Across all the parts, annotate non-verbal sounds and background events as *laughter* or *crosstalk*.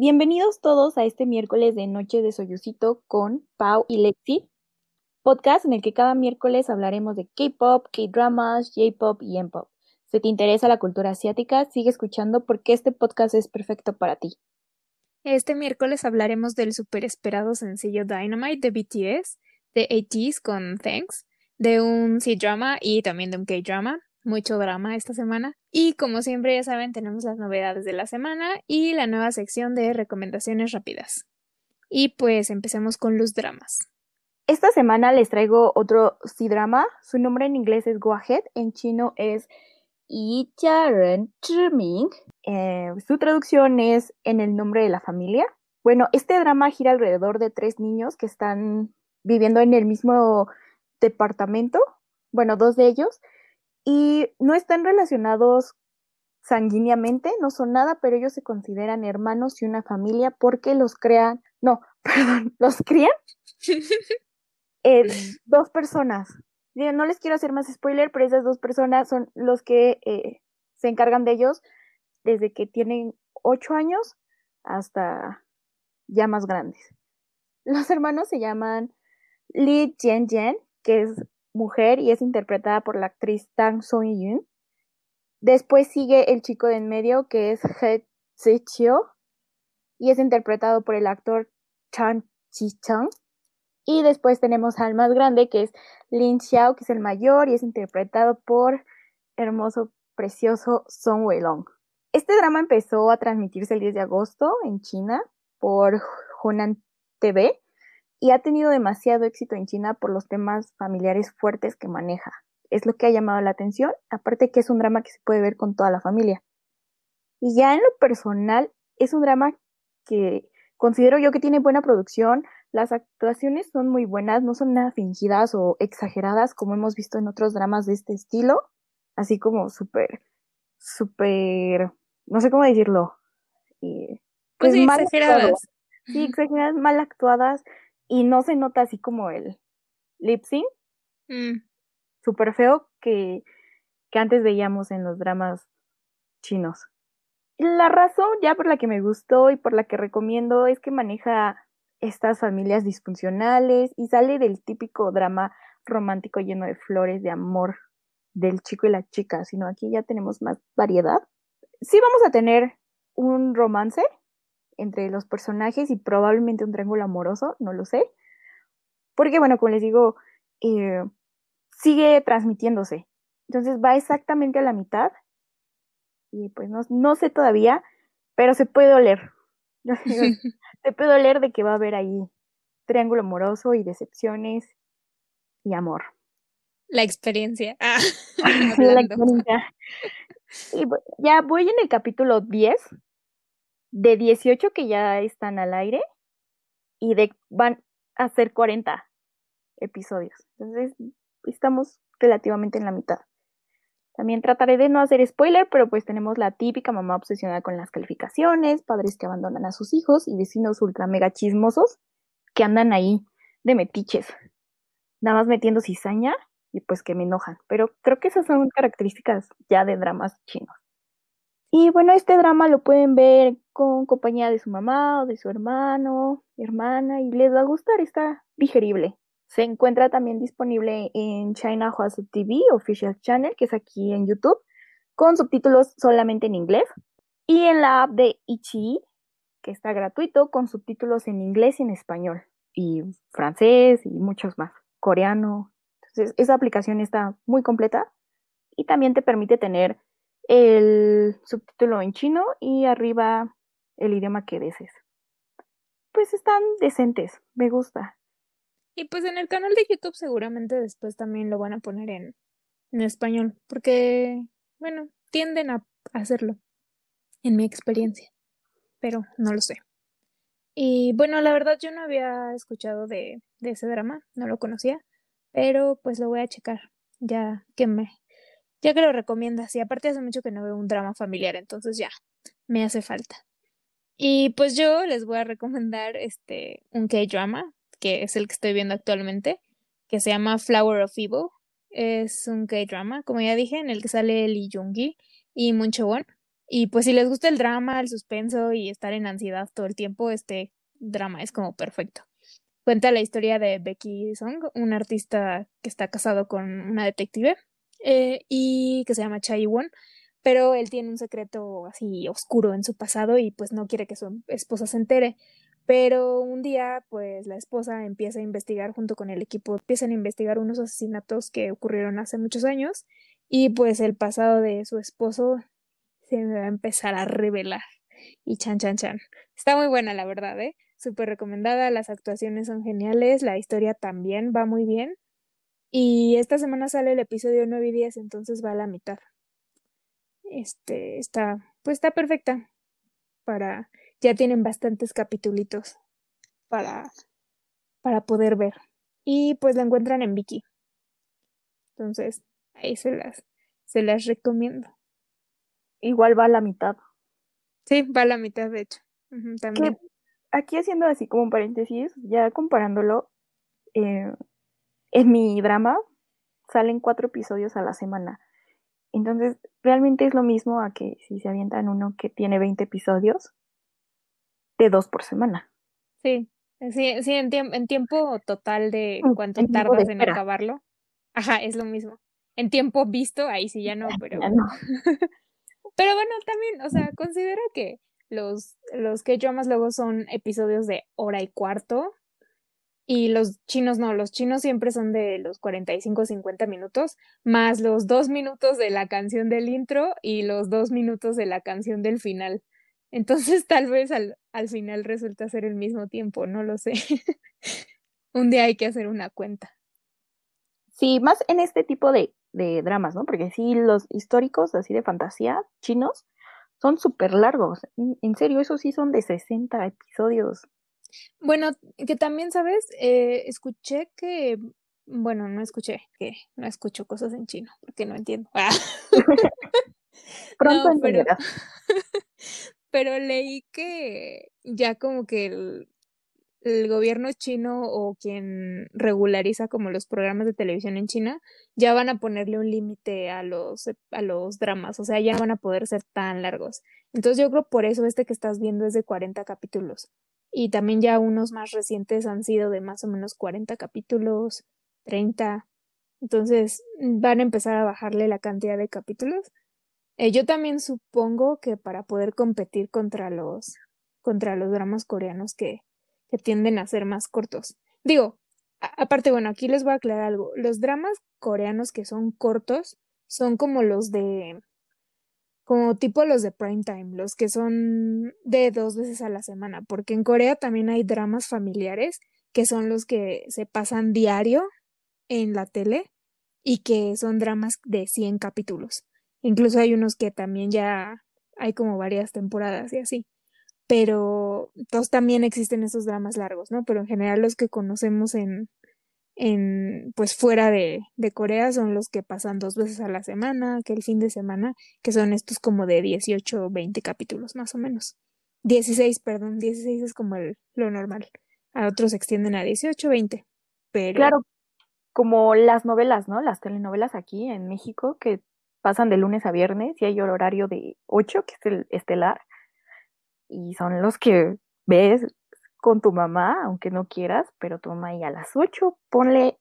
Bienvenidos todos a este miércoles de Noche de Soyucito con Pau y Lexi, podcast en el que cada miércoles hablaremos de K-pop, K-dramas, J-pop y M-pop. Si te interesa la cultura asiática, sigue escuchando porque este podcast es perfecto para ti. Este miércoles hablaremos del super esperado sencillo Dynamite de BTS, de ATEEZ con Thanks, de un C-drama y también de un K-drama, mucho drama esta semana. Y como siempre ya saben, tenemos las novedades de la semana y la nueva sección de recomendaciones rápidas. Y pues empecemos con los dramas. Esta semana les traigo otro C-drama. Su nombre en inglés es Go Ahead, en chino es Yi Ren Zhiming. Eh, su traducción es En el nombre de la familia. Bueno, este drama gira alrededor de tres niños que están viviendo en el mismo departamento. Bueno, dos de ellos y no están relacionados sanguíneamente, no son nada, pero ellos se consideran hermanos y una familia porque los crean, no, *laughs* perdón, los crían *laughs* eh, dos personas. No les quiero hacer más spoiler, pero esas dos personas son los que eh, se encargan de ellos desde que tienen ocho años hasta ya más grandes. Los hermanos se llaman Li Jian que es mujer y es interpretada por la actriz Tang Soo-yoon. Después sigue el chico de en medio que es He Se-chio y es interpretado por el actor Chan Chi-chang. Y después tenemos al más grande que es Lin Xiao, que es el mayor y es interpretado por hermoso, precioso Song Wei-long. Este drama empezó a transmitirse el 10 de agosto en China por Hunan TV y ha tenido demasiado éxito en China por los temas familiares fuertes que maneja. Es lo que ha llamado la atención, aparte que es un drama que se puede ver con toda la familia. Y ya en lo personal, es un drama que considero yo que tiene buena producción, las actuaciones son muy buenas, no son nada fingidas o exageradas como hemos visto en otros dramas de este estilo, así como súper, súper, no sé cómo decirlo. pues, pues sí, exageradas. Sí, exageradas, mal actuadas, y no se nota así como el lip sync mm. súper feo que, que antes veíamos en los dramas chinos. La razón ya por la que me gustó y por la que recomiendo es que maneja estas familias disfuncionales y sale del típico drama romántico lleno de flores de amor del chico y la chica, sino aquí ya tenemos más variedad. Sí vamos a tener un romance, entre los personajes y probablemente un triángulo amoroso, no lo sé. Porque, bueno, como les digo, eh, sigue transmitiéndose. Entonces va exactamente a la mitad. Y pues no, no sé todavía, pero se puede oler. *laughs* *laughs* se puede oler de que va a haber ahí triángulo amoroso y decepciones y amor. La experiencia. Ah, *laughs* la experiencia. Y ya voy en el capítulo 10 de 18 que ya están al aire y de van a ser 40 episodios. Entonces, estamos relativamente en la mitad. También trataré de no hacer spoiler, pero pues tenemos la típica mamá obsesionada con las calificaciones, padres que abandonan a sus hijos y vecinos ultra mega chismosos que andan ahí de metiches, nada más metiendo cizaña y pues que me enojan. Pero creo que esas son características ya de dramas chinos. Y bueno, este drama lo pueden ver con compañía de su mamá o de su hermano, hermana, y les va a gustar, está digerible. Se encuentra también disponible en China Hwasa TV Official Channel, que es aquí en YouTube, con subtítulos solamente en inglés. Y en la app de Ichi, que está gratuito, con subtítulos en inglés y en español. Y francés y muchos más. Coreano. Entonces, esa aplicación está muy completa y también te permite tener el subtítulo en chino y arriba el idioma que desees. Pues están decentes, me gusta. Y pues en el canal de YouTube seguramente después también lo van a poner en, en español, porque, bueno, tienden a hacerlo, en mi experiencia, pero no lo sé. Y bueno, la verdad yo no había escuchado de, de ese drama, no lo conocía, pero pues lo voy a checar, ya que me, ya que lo recomiendas. Y aparte hace mucho que no veo un drama familiar, entonces ya, me hace falta. Y pues yo les voy a recomendar este un K-drama, que es el que estoy viendo actualmente, que se llama Flower of Evil. Es un K-drama, como ya dije, en el que sale Lee Jung-gi y Moon Won. Y pues si les gusta el drama, el suspenso y estar en ansiedad todo el tiempo, este drama es como perfecto. Cuenta la historia de Becky Song, un artista que está casado con una detective eh, y que se llama Chai Won, pero él tiene un secreto así oscuro en su pasado y pues no quiere que su esposa se entere. Pero un día, pues la esposa empieza a investigar junto con el equipo, empiezan a investigar unos asesinatos que ocurrieron hace muchos años y pues el pasado de su esposo se va a empezar a revelar. Y chan, chan, chan. Está muy buena, la verdad, ¿eh? súper recomendada, las actuaciones son geniales, la historia también va muy bien. Y esta semana sale el episodio 9 y 10, entonces va a la mitad. Este está, pues está perfecta para ya tienen bastantes capitulitos para para poder ver. Y pues la encuentran en Viki. Entonces, ahí se las se las recomiendo. Igual va a la mitad. Sí, va a la mitad de hecho. también aquí haciendo así como un paréntesis, ya comparándolo, eh, en mi drama salen cuatro episodios a la semana. Entonces, realmente es lo mismo a que si se avientan uno que tiene 20 episodios, de dos por semana. Sí, sí, sí en, en tiempo total de cuánto tardas en acabarlo. Ajá, es lo mismo. En tiempo visto, ahí sí ya no, pero. Ya no. *laughs* pero bueno, también, o sea, considera que los, los que dramas luego son episodios de hora y cuarto. Y los chinos no, los chinos siempre son de los 45 50 minutos, más los dos minutos de la canción del intro y los dos minutos de la canción del final. Entonces *laughs* tal vez al, al final resulta ser el mismo tiempo, no lo sé. *laughs* Un día hay que hacer una cuenta. Sí, más en este tipo de, de dramas, ¿no? Porque sí, los históricos, así de fantasía, chinos, son súper largos. En serio, esos sí son de 60 episodios. Bueno, que también, ¿sabes? Eh, escuché que, bueno, no escuché, que no escucho cosas en chino, porque no entiendo. Ah. *laughs* Pronto pero, *laughs* pero leí que ya como que el, el gobierno chino o quien regulariza como los programas de televisión en China ya van a ponerle un límite a los a los dramas, o sea, ya no van a poder ser tan largos. Entonces yo creo por eso este que estás viendo es de 40 capítulos. Y también ya unos más recientes han sido de más o menos 40 capítulos, 30. Entonces van a empezar a bajarle la cantidad de capítulos. Eh, yo también supongo que para poder competir contra los contra los dramas coreanos que que tienden a ser más cortos. Digo, aparte, bueno, aquí les voy a aclarar algo. Los dramas coreanos que son cortos son como los de como tipo los de prime time, los que son de dos veces a la semana, porque en Corea también hay dramas familiares que son los que se pasan diario en la tele y que son dramas de 100 capítulos. Incluso hay unos que también ya hay como varias temporadas y así pero todos también existen esos dramas largos, ¿no? Pero en general los que conocemos en, en pues fuera de, de Corea son los que pasan dos veces a la semana, que el fin de semana, que son estos como de 18 o 20 capítulos más o menos. 16, perdón, 16 es como el, lo normal. A otros se extienden a 18, 20. Pero... Claro, como las novelas, ¿no? Las telenovelas aquí en México que pasan de lunes a viernes y hay horario de 8, que es el estelar, y son los que ves con tu mamá, aunque no quieras, pero tu mamá y a las 8 ponle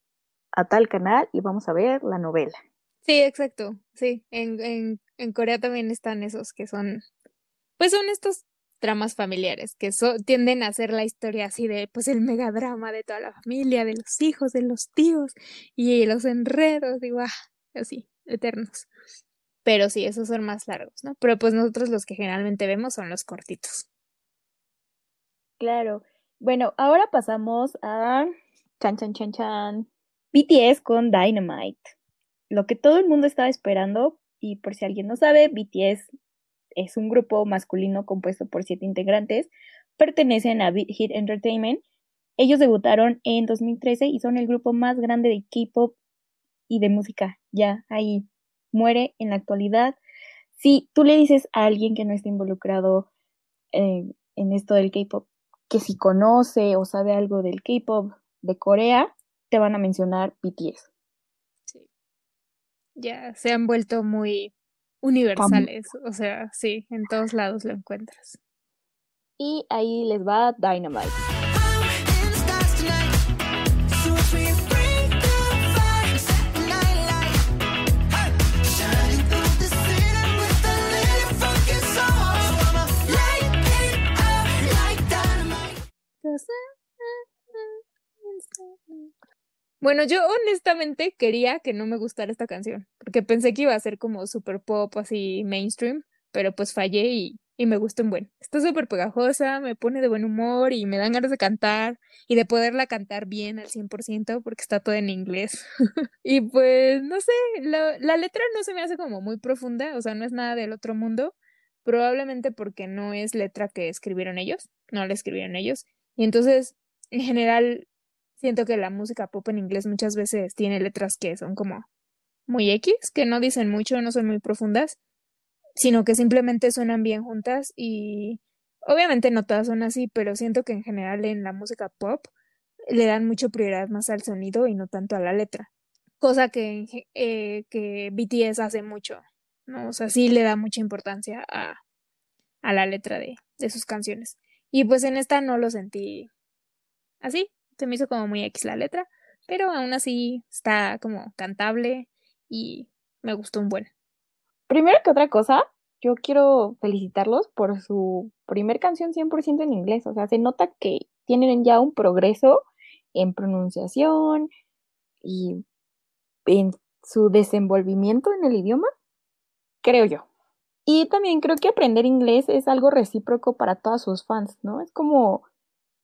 a tal canal y vamos a ver la novela. Sí, exacto, sí, en, en, en Corea también están esos que son, pues son estos dramas familiares que tienden a ser la historia así de pues el megadrama de toda la familia, de los hijos, de los tíos y los enredos y guau, así, eternos. Pero sí, esos son más largos, ¿no? Pero pues nosotros los que generalmente vemos son los cortitos. Claro. Bueno, ahora pasamos a chan chan chan chan. BTS con Dynamite. Lo que todo el mundo estaba esperando, y por si alguien no sabe, BTS es un grupo masculino compuesto por siete integrantes, pertenecen a Beat Hit Entertainment. Ellos debutaron en 2013 y son el grupo más grande de K-pop y de música ya ahí muere en la actualidad. Si tú le dices a alguien que no está involucrado en esto del K-pop, que si conoce o sabe algo del K-pop de Corea, te van a mencionar BTS. Sí. Ya se han vuelto muy, universales. O sea, sí, en todos lados lo encuentras. Y ahí les va Dynamite. Bueno, yo honestamente quería que no me gustara esta canción, porque pensé que iba a ser como super pop, así mainstream, pero pues fallé y, y me gustó un buen. Está súper pegajosa, me pone de buen humor y me dan ganas de cantar y de poderla cantar bien al 100% porque está todo en inglés. *laughs* y pues, no sé, la, la letra no se me hace como muy profunda, o sea, no es nada del otro mundo, probablemente porque no es letra que escribieron ellos, no la escribieron ellos. Y entonces, en general, siento que la música pop en inglés muchas veces tiene letras que son como muy X, que no dicen mucho, no son muy profundas, sino que simplemente suenan bien juntas y obviamente no todas son así, pero siento que en general en la música pop le dan mucha prioridad más al sonido y no tanto a la letra, cosa que, eh, que BTS hace mucho, ¿no? O sea, sí le da mucha importancia a, a la letra de, de sus canciones. Y pues en esta no lo sentí así, se me hizo como muy X la letra, pero aún así está como cantable y me gustó un buen. Primero que otra cosa, yo quiero felicitarlos por su primer canción 100% en inglés, o sea, se nota que tienen ya un progreso en pronunciación y en su desenvolvimiento en el idioma, creo yo. Y también creo que aprender inglés es algo recíproco para todos sus fans, ¿no? Es como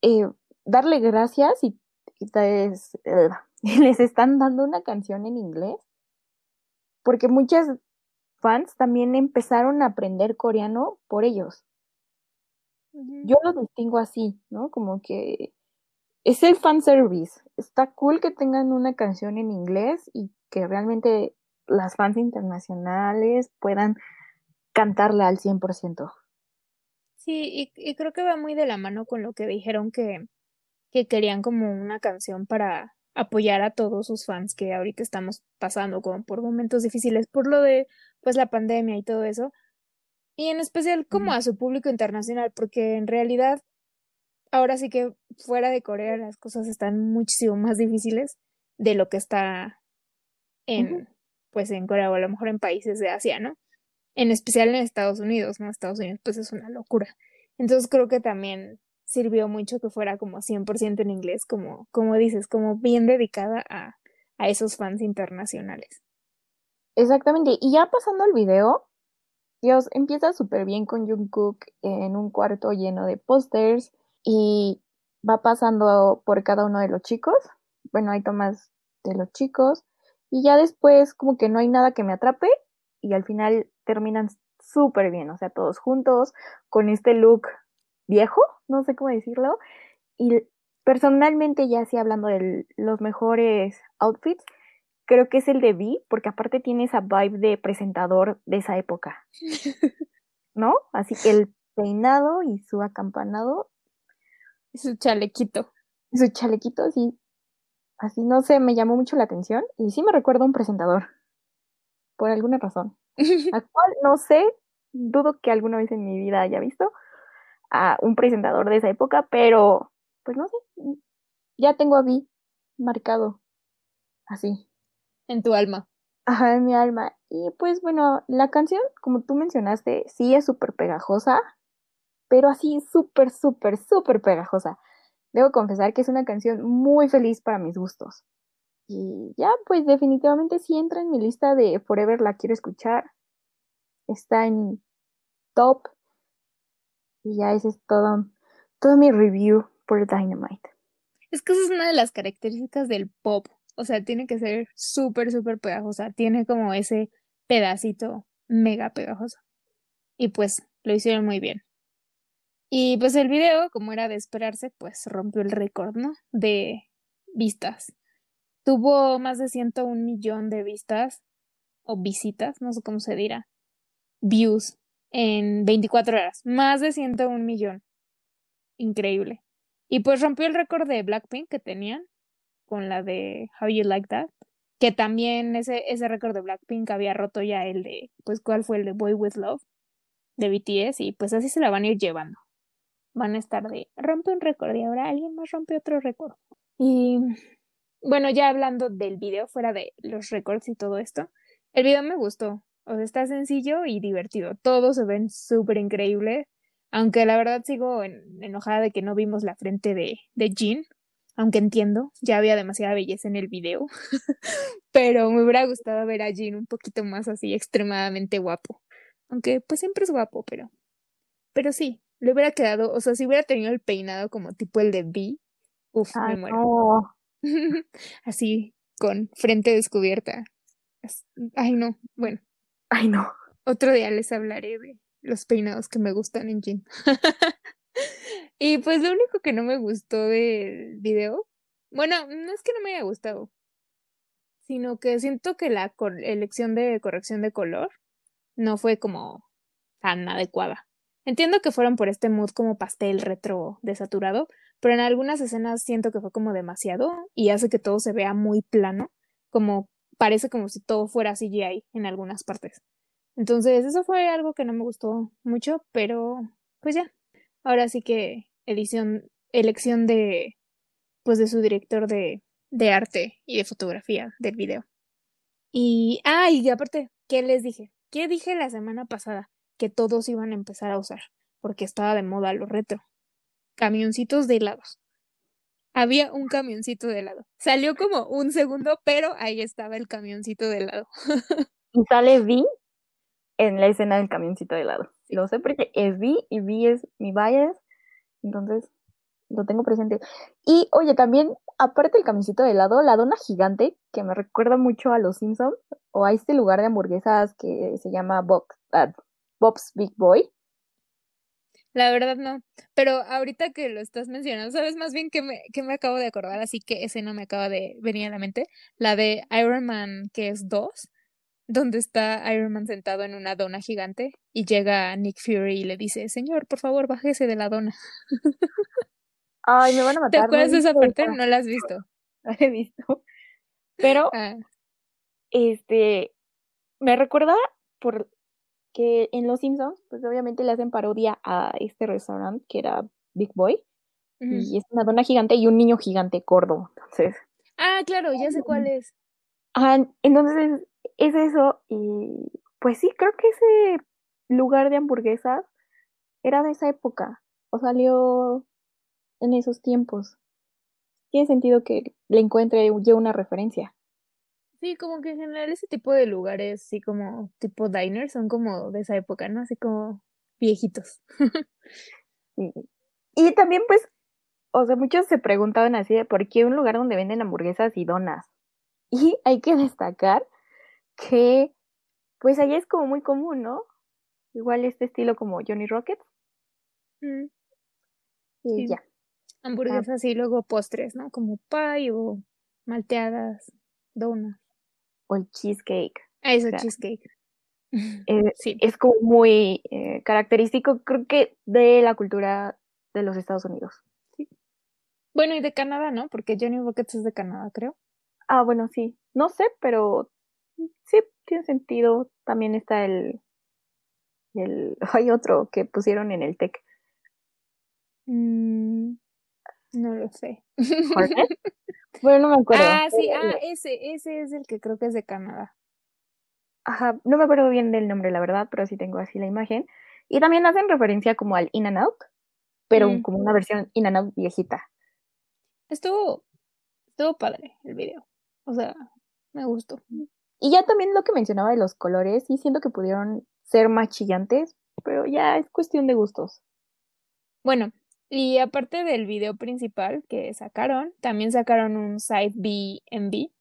eh, darle gracias y, *laughs* les están dando una canción en inglés. Porque muchas fans también empezaron a aprender coreano por ellos. Yo lo distingo así, ¿no? Como que es el fan service. Está cool que tengan una canción en inglés y que realmente las fans internacionales puedan cantarla al 100%. Sí, y, y creo que va muy de la mano con lo que dijeron que que querían como una canción para apoyar a todos sus fans que ahorita estamos pasando como por momentos difíciles por lo de pues la pandemia y todo eso y en especial como a su público internacional porque en realidad ahora sí que fuera de Corea las cosas están muchísimo más difíciles de lo que está en pues en Corea o a lo mejor en países de Asia, ¿no? En especial en Estados Unidos, ¿no? Estados Unidos pues es una locura. Entonces creo que también sirvió mucho que fuera como 100% en inglés, como, como dices, como bien dedicada a, a esos fans internacionales. Exactamente, y ya pasando al video, Dios empieza súper bien con Jungkook en un cuarto lleno de pósters y va pasando por cada uno de los chicos. Bueno, hay tomas de los chicos y ya después como que no hay nada que me atrape y al final terminan súper bien, o sea, todos juntos con este look viejo, no sé cómo decirlo. Y personalmente, ya así hablando de los mejores outfits, creo que es el de Vi, porque aparte tiene esa vibe de presentador de esa época. *laughs* ¿No? Así que el peinado y su acampanado. Y su chalequito. Su chalequito, sí. Así no sé, me llamó mucho la atención. Y sí me recuerda a un presentador. Por alguna razón. *laughs* La cual no sé, dudo que alguna vez en mi vida haya visto a un presentador de esa época, pero pues no sé, ya tengo a Vi marcado así. En tu alma. Ajá, en mi alma. Y pues bueno, la canción, como tú mencionaste, sí es súper pegajosa, pero así súper, súper, súper pegajosa. Debo confesar que es una canción muy feliz para mis gustos. Y ya, pues definitivamente sí entra en mi lista de Forever la quiero escuchar. Está en top y ya ese es todo, todo mi review por Dynamite. Es que esa es una de las características del pop. O sea, tiene que ser súper, súper pegajosa. Tiene como ese pedacito mega pegajoso. Y pues lo hicieron muy bien. Y pues el video, como era de esperarse, pues rompió el récord, ¿no? De vistas. Tuvo más de 101 millón de vistas o visitas, no sé cómo se dirá. Views en 24 horas, más de 101 millón. Increíble. Y pues rompió el récord de Blackpink que tenían con la de How You Like That, que también ese, ese récord de Blackpink había roto ya el de, pues, ¿cuál fue el de Boy With Love? de BTS y pues así se la van a ir llevando. Van a estar de rompe un récord y ahora alguien más rompe otro récord. Y bueno, ya hablando del video, fuera de los récords y todo esto, el video me gustó. O sea, está sencillo y divertido. Todos se ven súper increíble. Aunque la verdad sigo enojada de que no vimos la frente de, de Jean. Aunque entiendo, ya había demasiada belleza en el video. *laughs* Pero me hubiera gustado ver a Jean un poquito más así, extremadamente guapo. Aunque pues siempre es guapo, pero. Pero sí, le hubiera quedado, o sea, si hubiera tenido el peinado como tipo el de B, uff, me muero. *laughs* Así, con frente descubierta. Ay, no, bueno. Ay, no. Otro día les hablaré de los peinados que me gustan en Jin. *laughs* y pues lo único que no me gustó del video, bueno, no es que no me haya gustado, sino que siento que la elección de corrección de color no fue como tan adecuada. Entiendo que fueron por este mood como pastel retro desaturado, pero en algunas escenas siento que fue como demasiado y hace que todo se vea muy plano, como parece como si todo fuera CGI en algunas partes. Entonces, eso fue algo que no me gustó mucho, pero pues ya. Ahora sí que edición, elección de pues de su director de, de arte y de fotografía del video. Y, ah, y aparte, ¿qué les dije? ¿Qué dije la semana pasada? Que todos iban a empezar a usar, porque estaba de moda lo retro. Camioncitos de helados. Había un camioncito de helado. Salió como un segundo, pero ahí estaba el camioncito de helado. *laughs* y sale Vi en la escena del camioncito de helado. Lo sé porque es Vi y Vi es mi bias, entonces lo tengo presente. Y oye, también, aparte del camioncito de helado, la dona gigante, que me recuerda mucho a los Simpsons, o a este lugar de hamburguesas que se llama ah, Bob's Big Boy. La verdad no, pero ahorita que lo estás mencionando, ¿sabes más bien que me, que me acabo de acordar? Así que ese no me acaba de venir a la mente. La de Iron Man, que es 2, donde está Iron Man sentado en una dona gigante y llega Nick Fury y le dice, señor, por favor, bájese de la dona. *laughs* Ay, me van a matar. ¿Te acuerdas de esa parte? No la has visto. *laughs* La he visto. Pero ah este, me recuerda por que en Los Simpsons, pues obviamente le hacen parodia a este restaurante que era Big Boy. Y es una dona gigante y un niño gigante gordo. Entonces. Ah, claro, ya sé cuál es. Ah, entonces es eso. Y pues sí, creo que ese lugar de hamburguesas era de esa época. O salió en esos tiempos. Tiene sentido que le encuentre yo una referencia. Sí, como que en general ese tipo de lugares, sí, como tipo diners, son como de esa época, ¿no? Así como viejitos. *laughs* y, también, pues, o sea, muchos se preguntaban así de por qué un lugar donde venden hamburguesas y donas. Y hay que destacar que, pues, allá es como muy común, ¿no? Igual este estilo como Johnny Rocket. Mm. Y ya. Hamburguesas y luego postres, ¿no? Como pie o malteadas, donas o el cheesecake. Ah, eso, cheesecake. Eh, *laughs* sí. Es como muy eh, característico, creo que, de la cultura de los Estados Unidos. Sí. Bueno, y de Canadá, ¿no? Porque Johnny Rockets es de Canadá, creo. Ah, bueno, sí. No sé, pero sí, tiene sentido. También está el. el *laughs* hay otro que pusieron en el TEC. Mm, no lo sé. *laughs* Bueno, no me acuerdo. Ah, sí, ah, ese, ese es el que creo que es de Canadá. Ajá, no me acuerdo bien del nombre, la verdad, pero sí tengo así la imagen. Y también hacen referencia como al In and Out, pero mm. como una versión In and Out viejita. Estuvo, estuvo padre el video. O sea, me gustó. Y ya también lo que mencionaba de los colores, sí siento que pudieron ser más chillantes, pero ya es cuestión de gustos. Bueno, y aparte del video principal que sacaron, también sacaron un side B en B,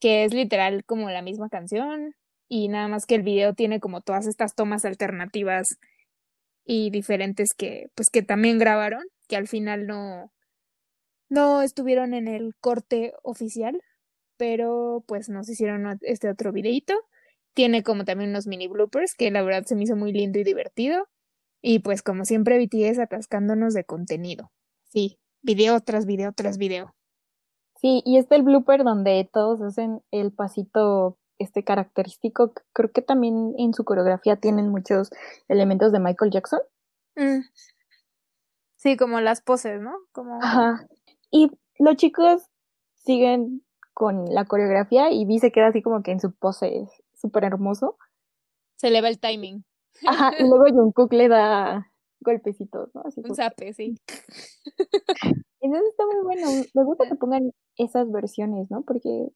que es literal como la misma canción y nada más que el video tiene como todas estas tomas alternativas y diferentes que pues que también grabaron, que al final no no estuvieron en el corte oficial, pero pues nos hicieron este otro videito. Tiene como también unos mini bloopers que la verdad se me hizo muy lindo y divertido. Y pues como siempre BTS atascándonos de contenido. Sí, video tras video tras video. Sí, y está el blooper donde todos hacen el pasito este característico. Creo que también en su coreografía tienen muchos elementos de Michael Jackson. Mm. Sí, como las poses, ¿no? Como... Ajá. Y los chicos siguen con la coreografía y Vi se queda así como que en su pose súper hermoso. Se le va el timing. Ajá, y luego Jungkook le da golpecitos, ¿no? Un zape, sí. *laughs* Entonces está muy bueno. Me gusta que pongan esas versiones, ¿no? Porque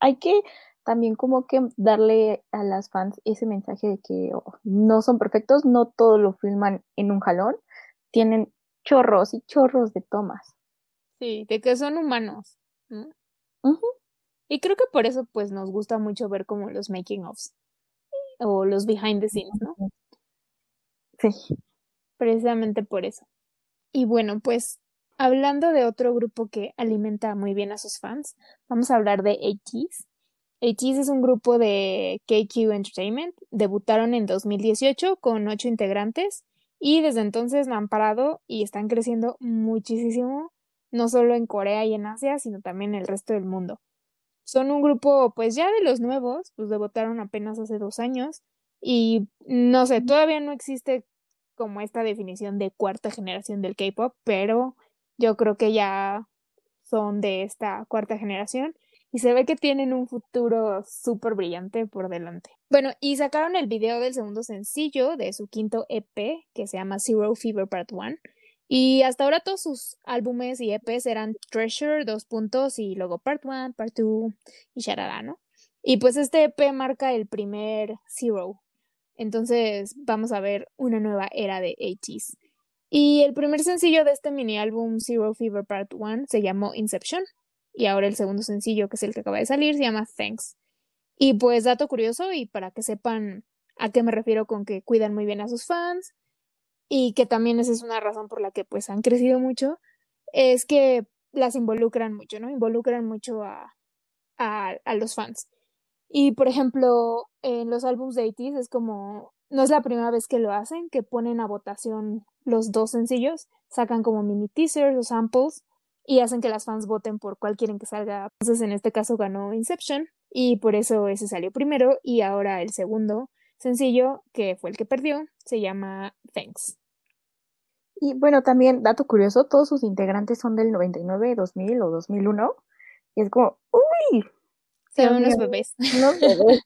hay que también como que darle a las fans ese mensaje de que oh, no son perfectos, no todo lo filman en un jalón, tienen chorros y chorros de tomas. Sí, de que son humanos. Y creo que por eso pues nos gusta mucho ver como los making ofs o los behind the scenes, ¿no? Sí. Precisamente por eso. Y bueno, pues hablando de otro grupo que alimenta muy bien a sus fans, vamos a hablar de ATEEZ. ATEEZ es un grupo de KQ Entertainment. Debutaron en 2018 con ocho integrantes y desde entonces no han parado y están creciendo muchísimo, no solo en Corea y en Asia, sino también en el resto del mundo. Son un grupo, pues ya de los nuevos, pues debutaron apenas hace dos años y no sé, todavía no existe como esta definición de cuarta generación del K-pop, pero yo creo que ya son de esta cuarta generación y se ve que tienen un futuro súper brillante por delante. Bueno, y sacaron el video del segundo sencillo de su quinto EP que se llama Zero Fever Part 1. Y hasta ahora todos sus álbumes y EPs eran Treasure, dos puntos y luego Part 1, Part 2 y sharada, ¿no? Y pues este EP marca el primer Zero. Entonces vamos a ver una nueva era de 80s. Y el primer sencillo de este mini álbum Zero Fever Part 1 se llamó Inception. Y ahora el segundo sencillo, que es el que acaba de salir, se llama Thanks. Y pues dato curioso y para que sepan a qué me refiero con que cuidan muy bien a sus fans y que también esa es una razón por la que pues han crecido mucho, es que las involucran mucho, ¿no? Involucran mucho a, a, los fans. Y por ejemplo, en los álbumes de 80 es como, no es la primera vez que lo hacen, que ponen a votación los dos sencillos, sacan como mini teasers o samples y hacen que las fans voten por cuál quieren que salga. Entonces en este caso ganó Inception y por eso ese salió primero y ahora el segundo sencillo, que fue el que perdió, se llama Thanks. Y bueno, también, dato curioso, todos sus integrantes son del 99, 2000 o 2001. Y es como, ¡uy! Son unos bebés. Unos *laughs* bebés.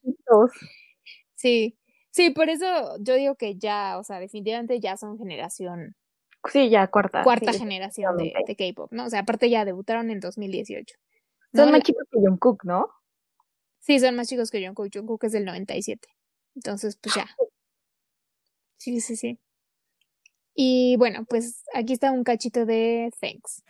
sí, sí, por eso yo digo que ya, o sea, definitivamente ya son generación. Sí, ya cuarta. Cuarta generación de, de K-pop, ¿no? O sea, aparte ya debutaron en 2018. Son más chicos que Jungkook, ¿no? Sí, son más chicos que Jungkook. Jungkook es del 97. Entonces, pues ya. Sí, sí, sí. Y bueno, pues aquí está un cachito de Thanks.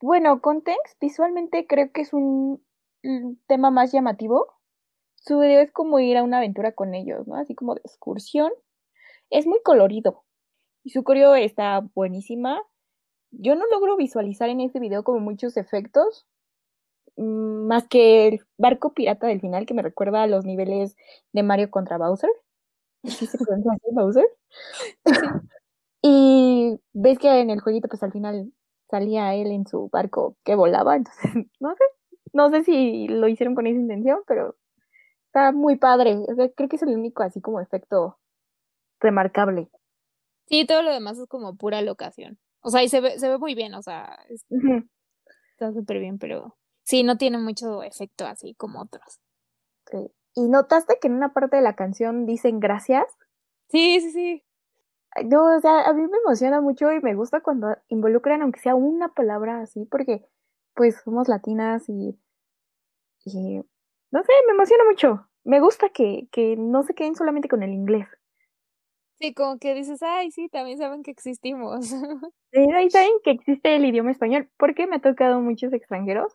Bueno, con Thanks visualmente creo que es un tema más llamativo. Su video es como ir a una aventura con ellos, ¿no? Así como de excursión. Es muy colorido. Y su coreo está buenísima. Yo no logro visualizar en este video como muchos efectos, mm, más que el barco pirata del final que me recuerda a los niveles de Mario contra Bowser. *laughs* ¿Sí se así, Bowser? y ves que en el jueguito pues al final salía él en su barco que volaba, entonces *laughs* no sé, no sé si lo hicieron con esa intención, pero está muy padre. creo que es el único así como efecto remarcable. Sí, todo lo demás es como pura locación. O sea, y se ve, se ve muy bien, o sea, está súper bien, pero sí, no tiene mucho efecto así como otros. Sí. ¿Y notaste que en una parte de la canción dicen gracias? Sí, sí, sí. No, o sea, a mí me emociona mucho y me gusta cuando involucran aunque sea una palabra así, porque pues somos latinas y, y no sé, me emociona mucho. Me gusta que, que no se queden solamente con el inglés. Sí, como que dices, ay, sí, también saben que existimos. *laughs* Sí, ahí saben que existe el idioma español, porque me ha tocado muchos extranjeros,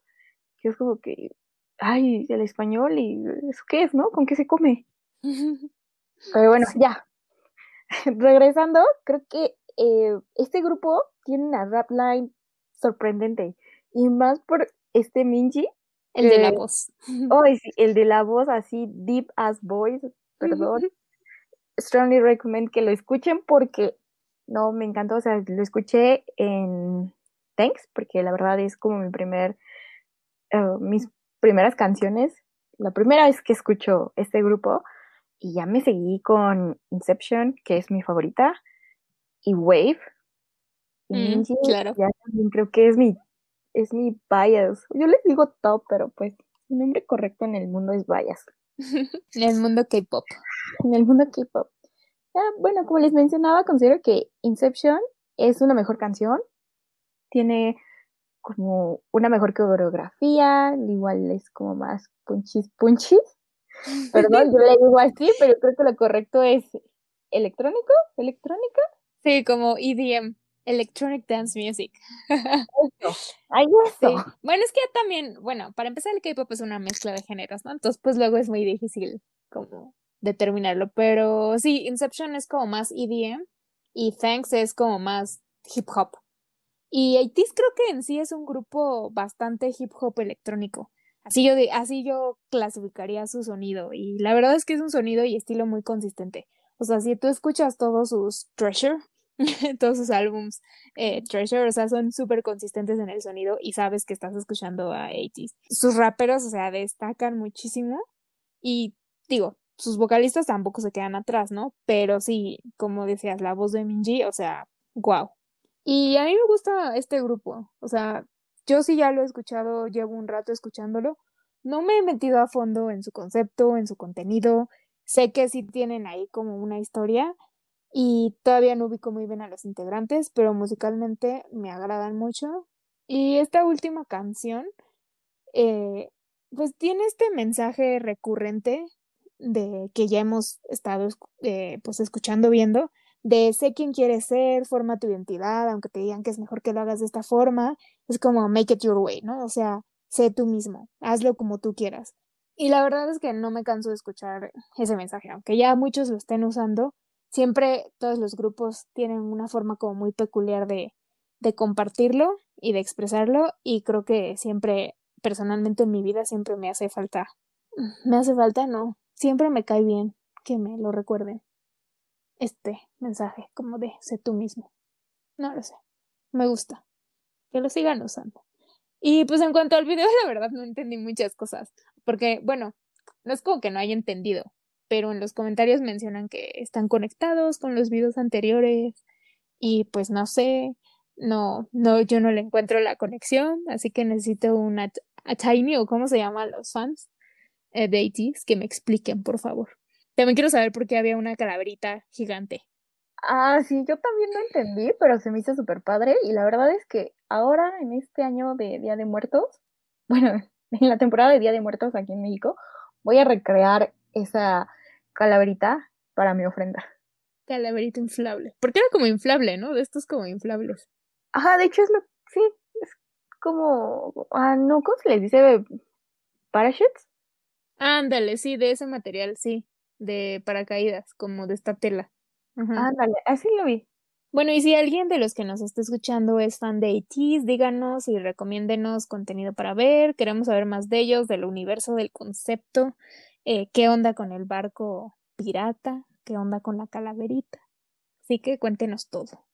que es como que, ay, el español y eso qué es, ¿no? ¿Con qué se come? Pero bueno, ya. *laughs* Regresando, creo que eh, este grupo tiene una rap line sorprendente, y más por este Minji. El de la voz. Oh, sí, *laughs* el de la voz así, deep as voice, perdón. Strongly recommend que lo escuchen porque no me encantó, o sea, lo escuché en Thanks, porque la verdad es como mi primer, uh, mis primeras canciones, la primera vez que escucho este grupo, y ya me seguí con Inception, que es mi favorita, y Wave. Y mm, claro. ya también creo que es mi, es mi bias. Yo les digo top, pero pues mi nombre correcto en el mundo es bias. *laughs* en el mundo K-pop. En el mundo K-pop. bueno, como les mencionaba, considero que Inception es una mejor canción. Tiene como una mejor coreografía, igual es como más punchis punchis. *laughs* Perdón, yo le digo así, pero creo que lo correcto es electrónico, electrónica. Sí, como EDM, Electronic Dance Music. Eso, ahí eso. Bueno, es que también, bueno, para empezar el K-pop es una mezcla de géneros, ¿no? Entonces, pues luego es muy difícil como determinarlo, pero sí, Inception es como más EDM y Thanks es como más hip hop. Y ITs creo que en sí es un grupo bastante hip hop electrónico. Así yo, así yo clasificaría su sonido. Y la verdad es que es un sonido y estilo muy consistente. O sea, si tú escuchas todos sus Treasure, *laughs* todos sus álbums eh, Treasure, o sea, son súper consistentes en el sonido y sabes que estás escuchando a 80 Sus raperos, o sea, destacan muchísimo. Y digo, sus vocalistas tampoco se quedan atrás, ¿no? Pero sí, como decías, la voz de Minji, o sea, wow. Y a mí me gusta este grupo, o sea, yo sí ya lo he escuchado, llevo un rato escuchándolo. No me he metido a fondo en su concepto, en su contenido. Sé que sí tienen ahí como una historia y todavía no ubico muy bien a los integrantes, pero musicalmente me agradan mucho. Y esta última canción, eh, pues tiene este mensaje recurrente de que ya hemos estado eh, pues escuchando, viendo, de sé quién quieres ser, forma tu identidad, aunque te digan que es mejor que lo hagas de esta forma, es como make it your way, ¿no? O sea, sé tú mismo, hazlo como tú quieras. Y la verdad es que no me canso de escuchar ese mensaje, aunque ya muchos lo estén usando, siempre todos los grupos tienen una forma como muy peculiar de, de compartirlo y de expresarlo y creo que siempre, personalmente en mi vida, siempre me hace falta, me hace falta, no, siempre me cae bien que me lo recuerden este mensaje como de sé tú mismo. No lo sé. Me gusta. Que lo sigan usando. Y pues en cuanto al video, *laughs* la verdad no entendí muchas cosas. Porque, bueno, no es como que no haya entendido, pero en los comentarios mencionan que están conectados con los videos anteriores. Y pues no sé, no, no, yo no le encuentro la conexión, así que necesito una Tiny o cómo se llaman los fans eh, de ATs que me expliquen, por favor. También quiero saber por qué había una calaverita gigante. Ah, sí, yo también no entendí, pero se me hizo súper padre. Y la verdad es que ahora, en este año de Día de Muertos, *laughs* bueno, en la temporada de Día de Muertos aquí en México, voy a recrear esa calaverita para mi ofrenda. Calaverita inflable. Porque era como inflable, ¿no? De estos como inflables. Ajá, de hecho es lo. Sí, es como. Ah, no, ¿cómo se les dice? ¿Parachutes? Ándale, sí, de ese material, sí de paracaídas, como de esta tela. Ándale, así lo vi. Bueno, y si alguien de los que nos está escuchando es fan de ATs, díganos y recomiéndenos contenido para ver. Queremos saber más de ellos, del universo, del concepto. Eh, ¿Qué onda con el barco pirata? ¿Qué onda con la calaverita? Así que cuéntenos todo.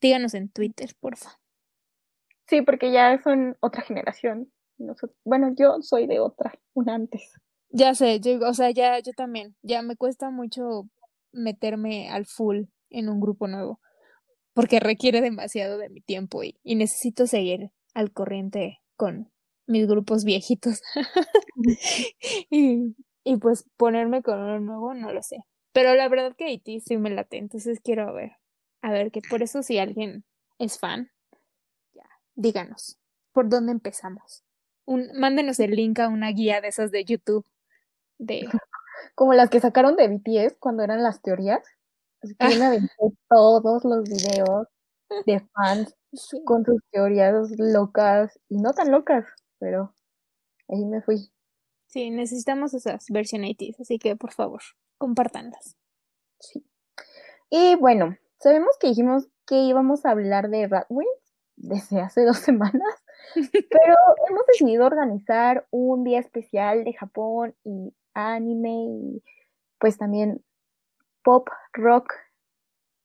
Díganos en Twitter, porfa. Sí, porque ya son otra generación. bueno, yo soy de otra, una antes. Ya sé, yo, o sea, ya yo también, ya me cuesta mucho meterme al full en un grupo nuevo, porque requiere demasiado de mi tiempo y, y necesito seguir al corriente con mis grupos viejitos. *laughs* y, y pues ponerme con uno nuevo, no lo sé. Pero la verdad que Haití sí me late, entonces quiero ver. A ver, que por eso si alguien es fan, ya, díganos, ¿por dónde empezamos? Un, mándenos el link a una guía de esas de YouTube de... *laughs* Como las que sacaron de BTS cuando eran las teorías. Así que yo me aventé *laughs* todos los videos de fans con sus teorías locas y no tan locas, pero ahí me fui. Sí, necesitamos esas versiones así que por favor, compártanlas. Sí. Y bueno, sabemos que dijimos que íbamos a hablar de Radwin desde hace dos *laughs* semanas, Pero *laughs* hemos decidido organizar un día especial de Japón y anime y pues también pop, rock,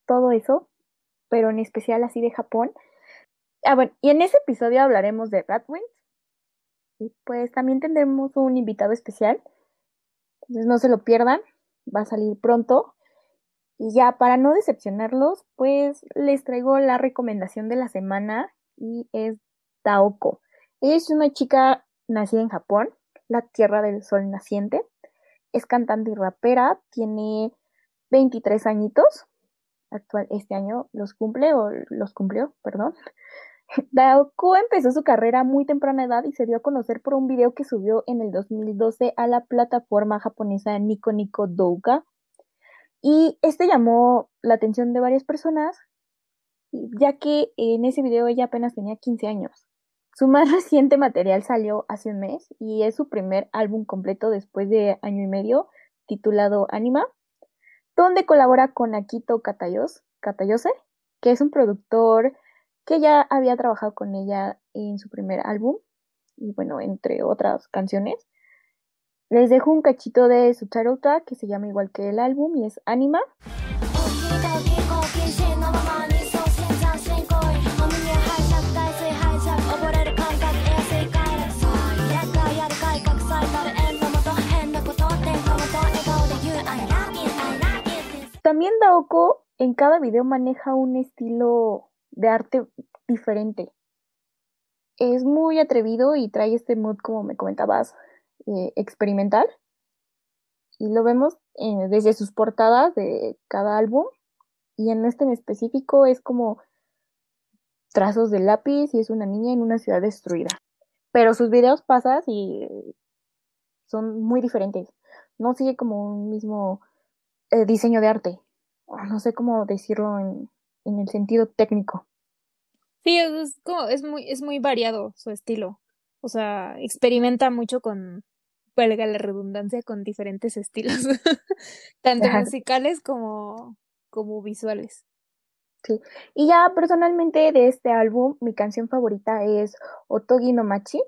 todo eso, pero en especial así de Japón. Ah, bueno, y en ese episodio hablaremos de Radwind y pues también tendremos un invitado especial. Entonces no se lo pierdan, va a salir pronto. Y ya para no decepcionarlos, pues les traigo la recomendación de la semana y es Taoko. Es una chica nacida en Japón, la tierra del sol naciente. Es cantante y rapera, tiene 23 añitos. Actual, este año los cumple o los cumplió, perdón. Daoko empezó su carrera a muy temprana edad y se dio a conocer por un video que subió en el 2012 a la plataforma japonesa Nico Nico Douga. Y este llamó la atención de varias personas, ya que en ese video ella apenas tenía 15 años. Su *laughs* más reciente material salió hace un mes y es su primer álbum completo después de año y medio, titulado Anima, donde colabora con Akito Katayos, Katayose, que es un productor que ya había trabajado con ella en su primer álbum y bueno, entre otras canciones. Les dejo un cachito de su title track que se llama igual que el álbum y es Anima. También Daoko en cada video maneja un estilo de arte diferente. Es muy atrevido y trae este mood, como me comentabas, eh, experimental. Y lo vemos eh, desde sus portadas de cada álbum. Y en este en específico es como trazos de lápiz y es una niña en una ciudad destruida. Pero sus videos pasas y son muy diferentes. No sigue como un mismo eh, diseño de arte. No sé cómo decirlo en, en el sentido técnico. Sí, es, como, es muy, es muy variado su estilo. O sea, experimenta mucho con, valga la redundancia, con diferentes estilos, *laughs* tanto musicales como, como visuales. Sí. Y ya personalmente de este álbum, mi canción favorita es Otogi no Machi.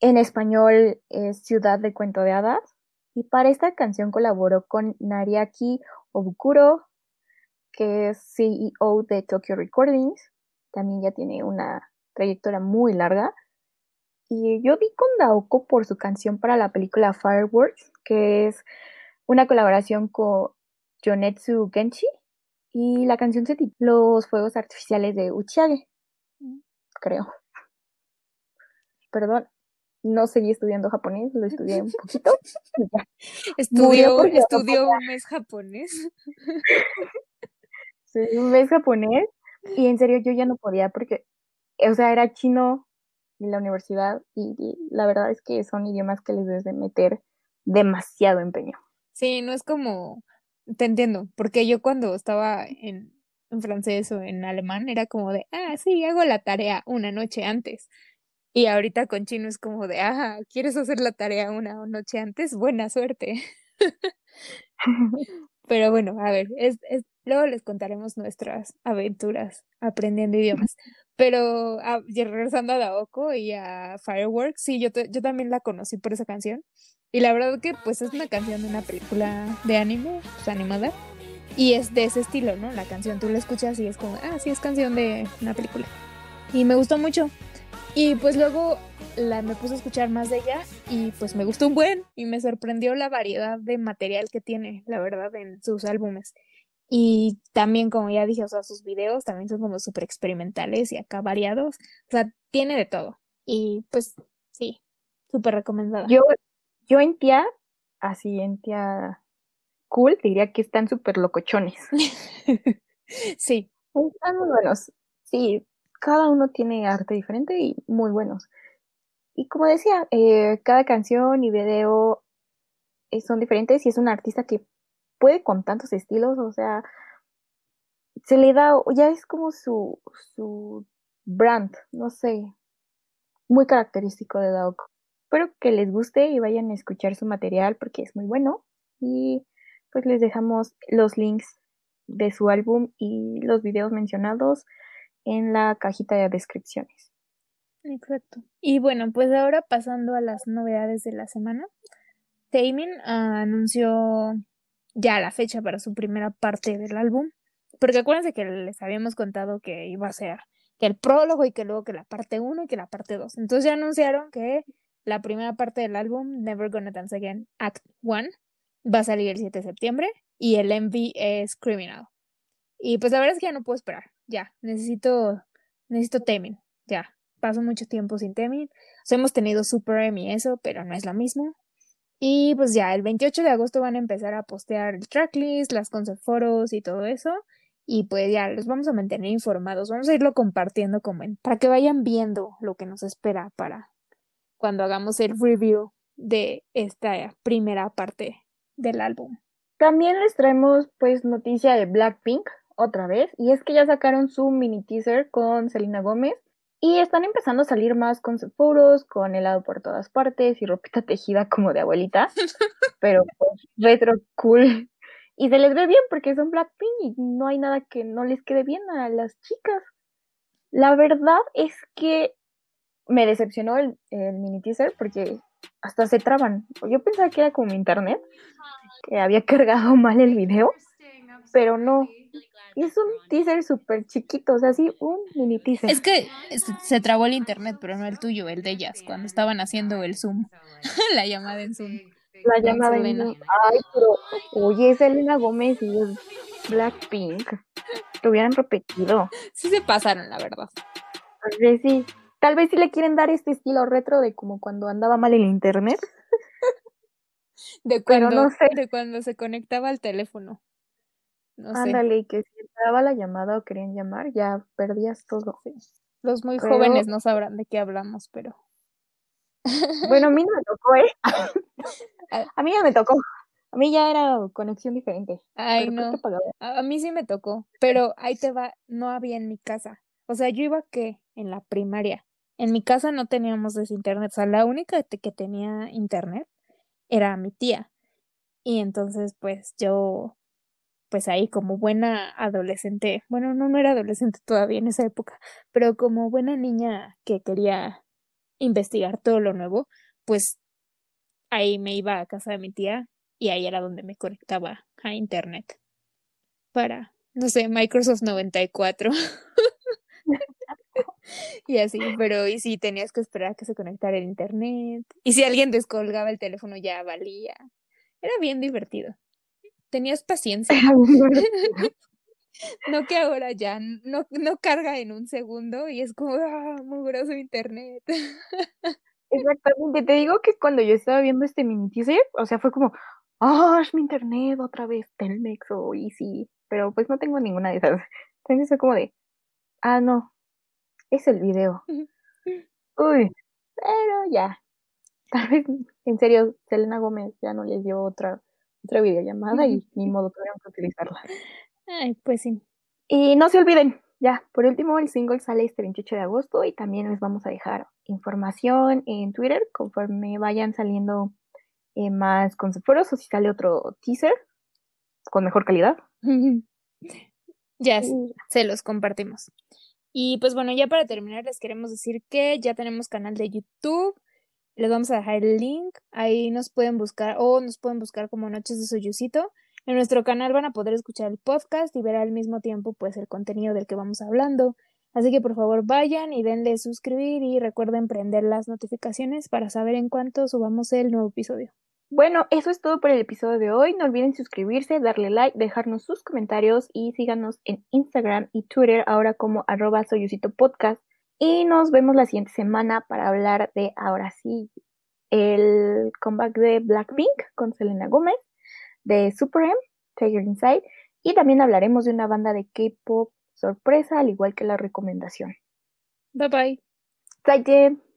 En español es Ciudad de Cuento de Hadas. Y para esta canción colaboró con Nariaki Obukuro, que es CEO de Tokyo Recordings. También ya tiene una trayectoria muy larga. Y yo vi con Daoko por su canción para la película Fireworks, que es una colaboración con Jonetsu Genshi. Y la canción se titula Los Fuegos Artificiales de Uchiage. Creo. Perdón, no seguí estudiando japonés, lo estudié un poquito. *laughs* Estudió, estudió *laughs* un mes japonés. *laughs* Sí, un mes japonés. Y en serio, yo ya no podía porque, o sea, era chino en la universidad y la verdad es que son idiomas que les debes de meter demasiado empeño. Sí, no es como, te entiendo, porque yo cuando estaba en, en francés o en alemán era como de, ah, sí, hago la tarea una noche antes. Y ahorita con chino es como de, ah, ¿quieres hacer la tarea una noche antes? Buena suerte. *laughs* Pero bueno, a ver, es, es, luego les contaremos nuestras aventuras aprendiendo idiomas. Pero ah, regresando a Daoko y a Fireworks, sí, yo, yo también la conocí por esa canción. Y la verdad que pues es una canción de una película de anime, pues animada. Y es de ese estilo, ¿no? La canción tú la escuchas y es como, ah, sí, es canción de una película. Y me gustó mucho. Y pues luego la, me puse a escuchar más de ella y pues me gustó un buen y me sorprendió la variedad de material que tiene, la verdad, en sus álbumes. Y también, como ya dije, o sea, sus videos también son como súper experimentales y acá variados. O sea, tiene de todo. Y pues sí, súper recomendada. Yo, yo en tía, así en tía cool, diría que están súper locochones. *laughs* sí. Están muy buenos. Sí, cada uno tiene arte diferente y muy buenos. Y como decía, eh, cada canción y video eh, son diferentes y es un artista que puede con tantos estilos, o sea, se le da, ya es como su, su brand, no sé, muy característico de Daoko. Espero que les guste y vayan a escuchar su material porque es muy bueno. Y pues les dejamos los links de su álbum y los videos mencionados en la cajita de descripciones. Exacto. Y bueno, pues ahora pasando a las novedades de la semana. Taemin anunció ya la fecha para su primera parte del álbum. Porque acuérdense que les habíamos contado que iba a ser que el prólogo y que luego que la parte 1 y que la parte 2. Entonces ya anunciaron que la primera parte del álbum, Never Gonna Dance Again, Act 1, va a salir el 7 de septiembre y el MV es Criminal. Y pues la verdad es que ya no puedo esperar. Ya, necesito, necesito Temin. Ya, paso mucho tiempo sin Temin. O sea, hemos tenido Super M y eso, pero no es lo mismo. Y pues ya, el 28 de agosto van a empezar a postear el tracklist, las concept photos y todo eso. Y pues ya los vamos a mantener informados. Vamos a irlo compartiendo como en, para que vayan viendo lo que nos espera para cuando hagamos el review de esta primera parte del álbum. También les traemos pues noticia de Blackpink otra vez y es que ya sacaron su mini teaser con Selena Gómez y están empezando a salir más con fotos, con helado por todas partes y ropita tejida como de abuelita, *laughs* pero pues retro cool. Y se les ve bien porque son Blackpink y no hay nada que no les quede bien a las chicas. La verdad es que me decepcionó el, mini teaser porque hasta se traban. Yo pensaba que era como mi internet, que había cargado *laughs* mal el video, pero no. Es un teaser súper chiquito, o sea, sí, un mini teaser. Es que se trabó el internet, pero no el tuyo, el de ellas, cuando estaban haciendo el Zoom, *laughs* la llamada en Zoom. La llamada en Zoom. Ay, pero, oye, es Elena Gómez y es Blackpink. Lo hubieran repetido. Sí se pasaron, la verdad. ver, sí. Tal vez si le quieren dar este estilo retro de como cuando andaba mal el internet. de cuando, no sé. de cuando se conectaba al teléfono. No Ándale, que si daba la llamada o querían llamar, ya perdías todo. Los muy jóvenes no sabrán de qué hablamos, pero. *laughs* Bueno, a mí no me tocó, ¿eh? *laughs* a mí ya me tocó. A mí ya era conexión diferente. Ay, no. A, mí sí me tocó, pero ahí te va, no había en mi casa. O sea, yo iba que en la primaria. En mi casa no teníamos ese internet, o sea, la única que tenía internet era mi tía. Y entonces, pues yo, pues ahí como buena adolescente, bueno, no, no era adolescente todavía en esa época, pero como buena niña que quería investigar todo lo nuevo, pues ahí me iba a casa de mi tía y ahí era donde me conectaba a internet para, no sé, Microsoft 94. *laughs* y así, pero y si tenías que esperar a que se conectara el internet. Y si alguien descolgaba el teléfono ya valía. Era bien divertido. Tenías paciencia. *laughs* *laughs* no que ahora ya no, no carga en un segundo y es como, ah, mugroso internet. *laughs* Exactamente, te digo que cuando yo estaba viendo este mini teaser, o sea, fue como, ah, es mi internet otra vez, Telmex o Easy, pero pues no tengo ninguna de esas. Entonces fue como de, ah, no, es el video. Uy, pero ya. Tal vez, en serio, Selena Gómez ya no les dio otra, otra videollamada y ni modo tuvieron que utilizarla. Ay, pues sí. Y no se olviden, ya, por último, el single sale este 28 de agosto y también les vamos a dejar información en Twitter conforme vayan saliendo eh, más conceptos o si sale otro teaser con mejor calidad. *laughs* ya, se los compartimos. Y pues bueno, ya para terminar les queremos decir que ya tenemos canal de YouTube. Les vamos a dejar el link. Ahí nos pueden buscar o nos pueden buscar como Noches de Soyucito. En nuestro canal van a poder escuchar el podcast y ver al mismo tiempo pues el contenido del que vamos hablando. Así que por favor vayan y denle suscribir y recuerden prender las notificaciones para saber en cuánto subamos el nuevo episodio. Bueno, eso es todo por el episodio de hoy. No olviden suscribirse, darle like, dejarnos sus comentarios y síganos en Instagram y Twitter ahora como arroba podcast. Y nos vemos la siguiente semana para hablar de ahora sí el comeback de Blackpink con Selena Gomez, de Super M, Tiger Inside, y también hablaremos de una banda de K-pop sorpresa, al igual que la recomendación. Bye bye. Bye.